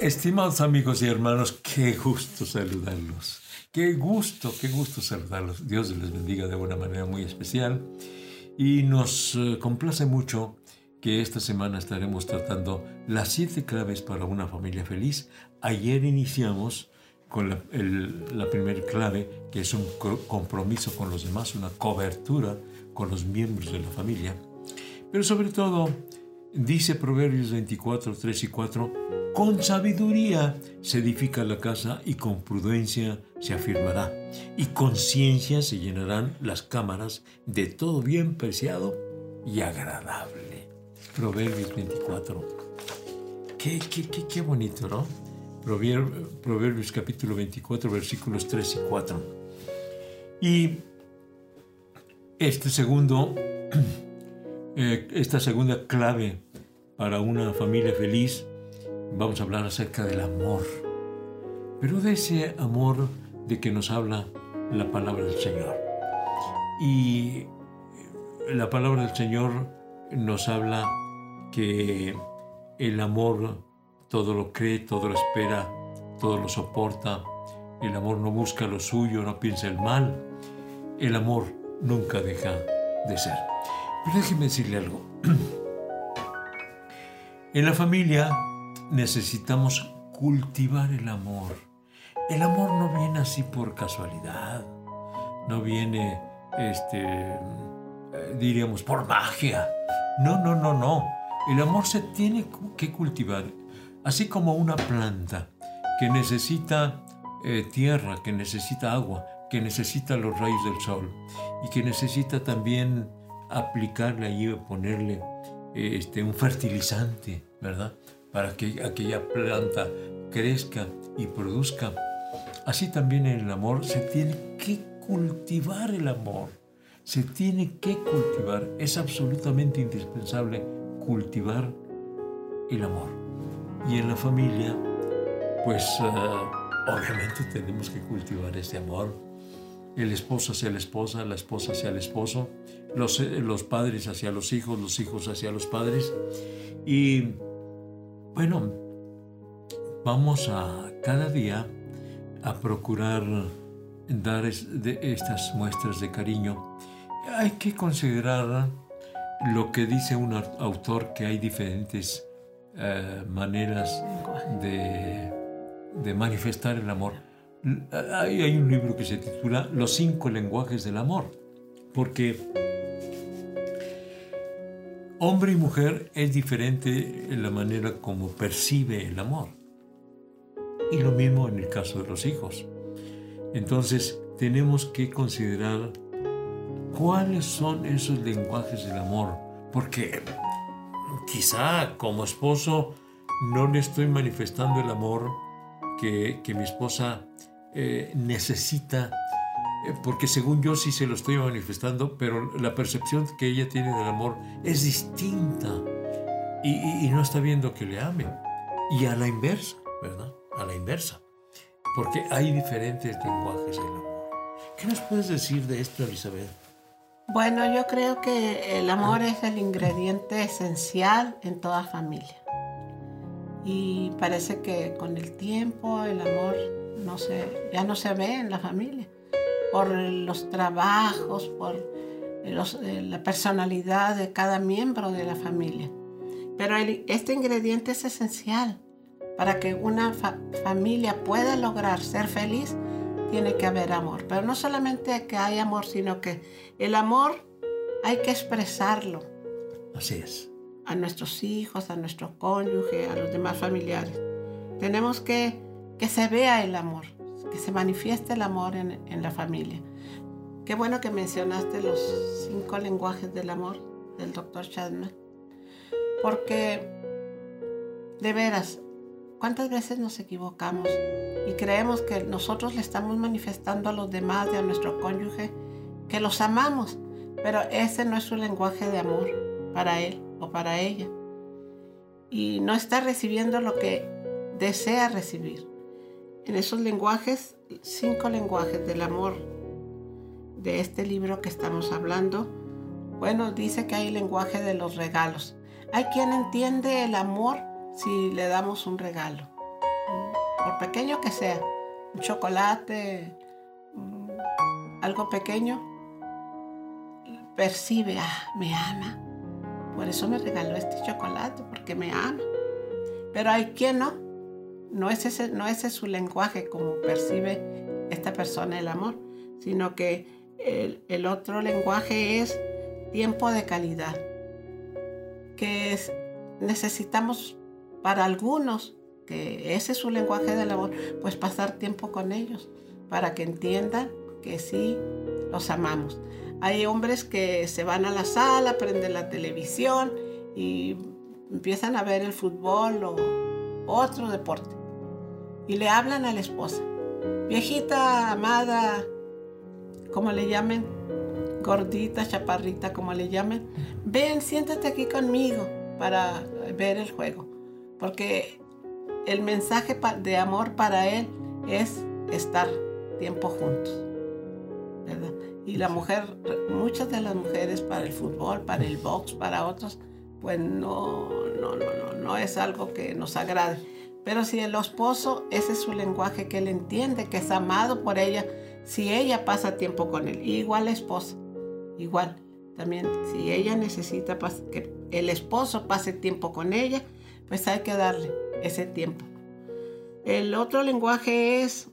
Estimados amigos y hermanos, qué gusto saludarlos. Qué gusto, qué gusto saludarlos. Dios les bendiga de una manera muy especial. Y nos eh, complace mucho que esta semana estaremos tratando las siete claves para una familia feliz. Ayer iniciamos con la, primera clave, que es un compromiso con los demás, una cobertura con los miembros de la familia. Pero sobre todo, dice Proverbios 24, 3 y 4, con sabiduría se edifica la casa y con prudencia se afirmará. Y con ciencia se llenarán las cámaras de todo bien preciado y agradable. Proverbios 24. Qué, qué, qué, qué bonito, ¿no? Proverbios capítulo 24, versículos 3 y 4. Y este segundo, eh, esta segunda clave para una familia feliz vamos a hablar acerca del amor, pero de ese amor de que nos habla la palabra del Señor. Y la palabra del Señor nos habla que el amor todo lo cree, todo lo espera, todo lo soporta. El amor no busca lo suyo, no piensa el mal. El amor nunca deja de ser. Pero déjeme decirle algo. En la familia necesitamos cultivar el amor. El amor no viene así por casualidad, no viene, este, eh, diríamos, por magia. No, no, no, no. El amor se tiene que cultivar, así como una planta que necesita eh, tierra, que necesita agua, que necesita los rayos del sol y que necesita también aplicarle allí, ponerle este, un fertilizante, ¿verdad? Para que aquella planta crezca y produzca. Así también en el amor se tiene que cultivar el amor. Se tiene que cultivar. Es absolutamente indispensable cultivar el amor. Y en la familia, pues ah, obviamente tenemos que cultivar ese amor. El esposo hacia la esposa, la esposa hacia el esposo, los, eh, los padres hacia los hijos, los hijos hacia los padres. Y bueno, vamos a cada día a procurar dar estas muestras de cariño. Hay que considerar lo que dice un autor que hay diferentes eh, maneras de, manifestar el amor. Hay, hay un libro que se titula Los cinco lenguajes del amor, porque hombre y mujer es diferente en la manera como percibe el amor. Y lo mismo en el caso de los hijos. Entonces tenemos que considerar cuáles son esos lenguajes del amor. Porque quizá como esposo no le estoy manifestando el amor que, mi esposa eh, necesita porque según yo sí se lo estoy manifestando, pero la percepción que ella tiene del amor es distinta y, no está viendo que le ame. Y a la inversa, ¿verdad? A la inversa. Porque hay diferentes lenguajes del amor. ¿Qué nos puedes decir de esto, Elizabeth? Bueno, yo creo que el amor es el ingrediente esencial en toda familia. Y parece que con el tiempo el amor no se, ya no se ve en la familia por los trabajos, por eh, la personalidad de cada miembro de la familia. Pero este ingrediente es esencial. Para que una familia pueda lograr ser feliz, tiene que haber amor. Pero no solamente que hay amor, sino que el amor hay que expresarlo. Así es. A nuestros hijos, a nuestro cónyuge, a los demás familiares. Tenemos que que se vea el amor que se manifieste el amor en, la familia. Qué bueno que mencionaste los cinco lenguajes del amor del doctor Chadman, porque de veras, ¿cuántas veces nos equivocamos y creemos que nosotros le estamos manifestando a los demás y a nuestro cónyuge que los amamos, pero ese no es su lenguaje de amor para él o para ella? Y no está recibiendo lo que desea recibir en esos lenguajes, cinco lenguajes del amor de este libro que estamos hablando, bueno, dice que hay lenguaje de los regalos. Hay quien entiende el amor si le damos un regalo. por pequeño que sea, un chocolate, mm, algo pequeño, percibe, ah, me ama. Por eso me regaló este chocolate, porque me ama. Pero hay quien no. No es ese, no ese es su lenguaje como percibe esta persona el amor, sino que el, otro lenguaje es tiempo de calidad, que es, necesitamos para algunos, que ese es su lenguaje del amor, pues pasar tiempo con ellos, para que entiendan que sí los amamos. Hay hombres que se van a la sala, prenden la televisión y empiezan a ver el fútbol o otro deporte. Y le hablan a la esposa. Viejita, amada, como le llamen, gordita, chaparrita, como le llamen, ven, siéntate aquí conmigo para ver el juego. Porque el mensaje de amor para él es estar tiempo juntos. Y la mujer, muchas de las mujeres para el fútbol, para el box, para otros, pues no, no, no, no, no es algo que nos agrade. Pero si el esposo, ese es su lenguaje, que él entiende, que es amado por ella, si ella pasa tiempo con él, igual la esposa, igual. También si ella necesita que el esposo pase tiempo con ella, pues hay que darle ese tiempo. El otro lenguaje es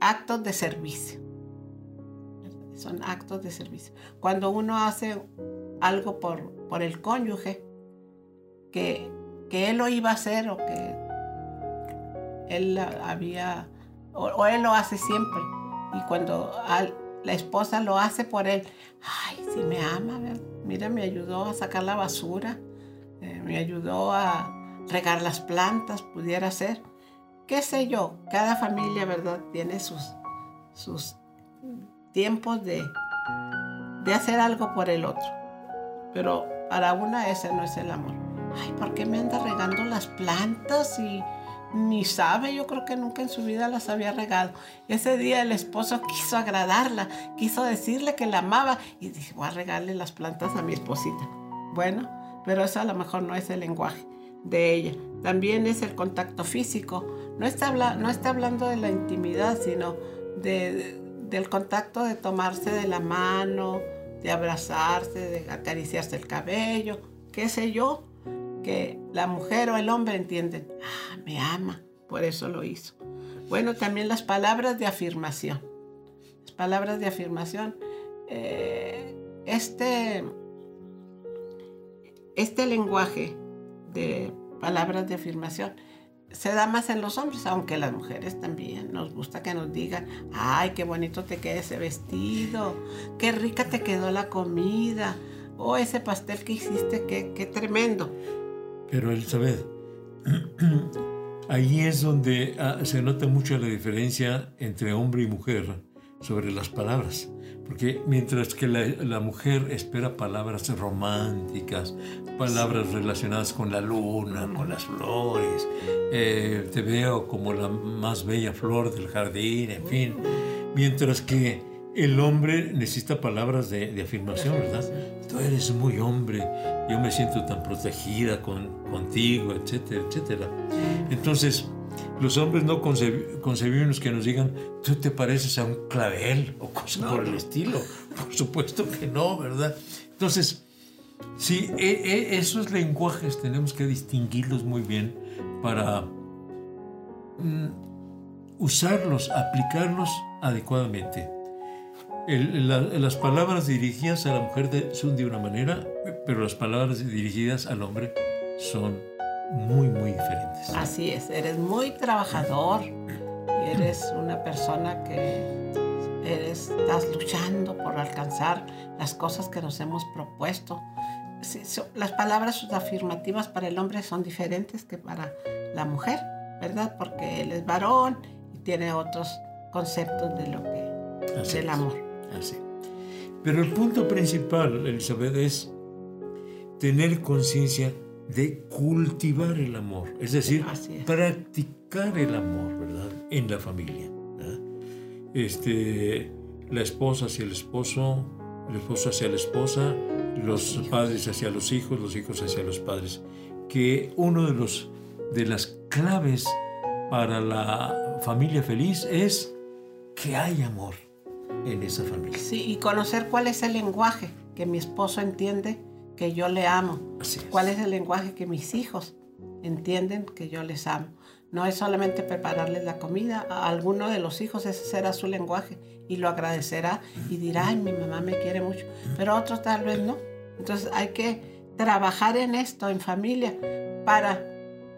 actos de servicio son actos de servicio. Cuando uno hace algo por, por el cónyuge, que, que, él lo iba a hacer o que él había, o, él lo hace siempre, y cuando la esposa lo hace por él, ay, si me ama, mira, me ayudó a sacar la basura, eh, me ayudó a regar las plantas, pudiera ser. ¿Qué sé yo? Cada familia, ¿verdad? Tiene sus, sus tiempos de, de hacer algo por el otro. Pero para una ese no es el amor. Ay, ¿por qué me anda regando las plantas? Y ni sabe, yo creo que nunca en su vida las había regado. Ese día el esposo quiso agradarla, quiso decirle que la amaba y dije, voy a regarle las plantas a mi esposita. Bueno, pero eso a lo mejor no es el lenguaje de ella. También es el contacto físico. No está, no está hablando de la intimidad, sino de, del contacto de tomarse de la mano, de abrazarse, de acariciarse el cabello, qué sé yo, la mujer o el hombre entienden, ah, me ama, por eso lo hizo. Bueno, también las palabras de afirmación. Las palabras de afirmación. Eh, este, este lenguaje de palabras de afirmación se da más en los hombres, aunque las mujeres también nos gusta que nos digan, ay, qué bonito te queda ese vestido, qué rica te quedó la comida, o ese pastel que hiciste, qué, qué tremendo. Pero Elizabeth, ahí es donde ah, se nota mucho la diferencia entre hombre y mujer sobre las palabras. Porque mientras que la, mujer espera palabras románticas, palabras relacionadas con la luna, con las flores, eh, te veo como la más bella flor del jardín, en fin. Mientras que el hombre necesita palabras de, afirmación, ¿verdad? Tú eres muy hombre, yo me siento tan protegida con, contigo, etcétera, etcétera. Entonces, los hombres no concebimos que nos digan, tú te pareces a un clavel o cosas por el estilo. Por supuesto que no, ¿verdad? Entonces, sí, e, e, esos lenguajes tenemos que distinguirlos muy bien para mm, usarlos, aplicarlos adecuadamente. Las palabras dirigidas a la mujer son de una manera, pero las palabras dirigidas al hombre son muy, muy diferentes. Así es, eres muy trabajador y eres una persona que eres, estás luchando por alcanzar las cosas que nos hemos propuesto. las palabras afirmativas para el hombre son diferentes que para la mujer, ¿verdad? Porque él es varón y tiene otros conceptos de lo que es el amor. Así. Pero el punto principal, Elizabeth, es tener conciencia de cultivar el amor, es decir, practicar el amor, ¿verdad? En la familia. Este, la esposa hacia el esposo, el esposo hacia la esposa, los padres hacia los hijos, los hijos hacia los padres. Que uno de los de las claves para la familia feliz es que hay amor en esa familia. Sí, y conocer cuál es el lenguaje que mi esposo entiende que yo le amo. Así es. ¿Cuál es el lenguaje que mis hijos entienden que yo les amo? No es solamente prepararles la comida, a alguno de los hijos ese será su lenguaje y lo agradecerá y dirá, ay, mi mamá me quiere mucho, pero otros tal vez no. Entonces hay que trabajar en esto, en familia, para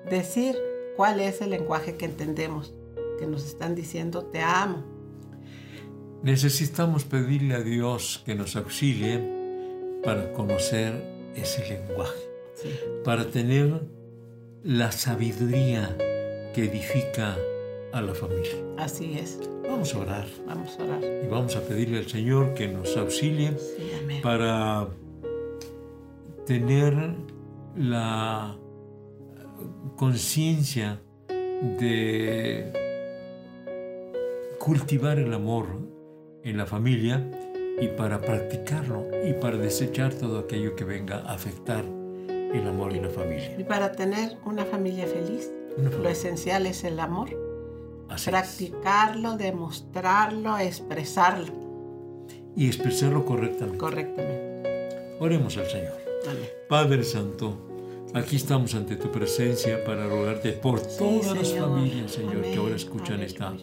decir cuál es el lenguaje que entendemos, que nos están diciendo, te amo. Necesitamos pedirle a Dios que nos auxilie para conocer ese lenguaje, Sí, para tener la sabiduría que edifica a la familia. así es. Vamos a orar Vamos a orar. y vamos a pedirle al Señor que nos auxilie Sí, para tener la conciencia de cultivar el amor en la familia y para practicarlo y para desechar todo aquello que venga a afectar el amor en la familia. Y para tener una familia feliz, Una lo familia. esencial es el amor. Así es. Practicarlo, demostrarlo, expresarlo Y expresarlo correctamente. correctamente. Oremos al Señor. Amén. Padre Santo, aquí estamos ante tu presencia para rogarte por Sí, todas las Señor. familias, Señor, Amén. que ahora escuchan esta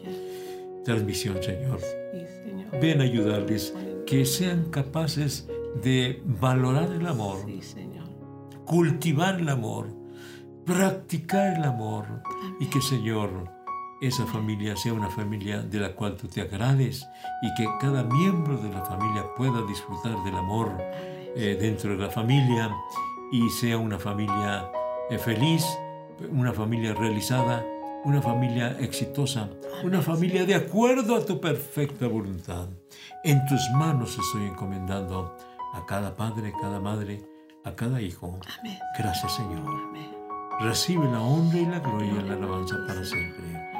transmisión, Señor. Sí, Señor. Ven a ayudarles, que sean capaces de valorar el amor, Sí, Señor. cultivar el amor, practicar el amor y que, Señor, esa familia sea una familia de la cual tú te agrades y que cada miembro de la familia pueda disfrutar del amor eh, dentro de la familia y sea una familia eh, feliz, una familia realizada, una familia exitosa, una familia de acuerdo a tu perfecta voluntad. En tus manos estoy encomendando a cada padre, cada madre, a cada hijo. Amén. Gracias Señor. Amén. Recibe la honra y la gloria y la alabanza para siempre.